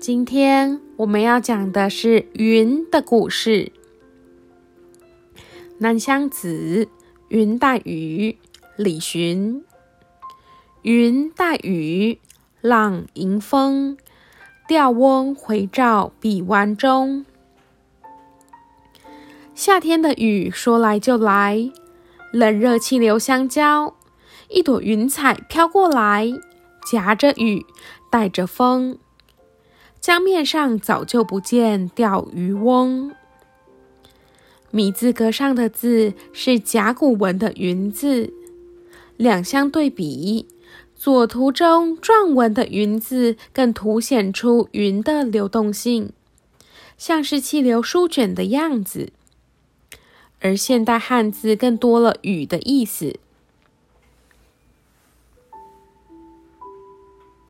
今天我们要讲的是云的故事。南乡子·云带雨，李寻。云带雨，浪迎风，钓翁回棹碧湾中。夏天的雨说来就来，冷热气流相交，一朵云彩飘过来，夹着雨，带着风。江面上早就不见钓鱼翁。米字格上的字是甲骨文的“云”字，两相对比，左图中篆文的“云”字更凸显出云的流动性，像是气流舒卷的样子；而现代汉字更多了“雨”的意思，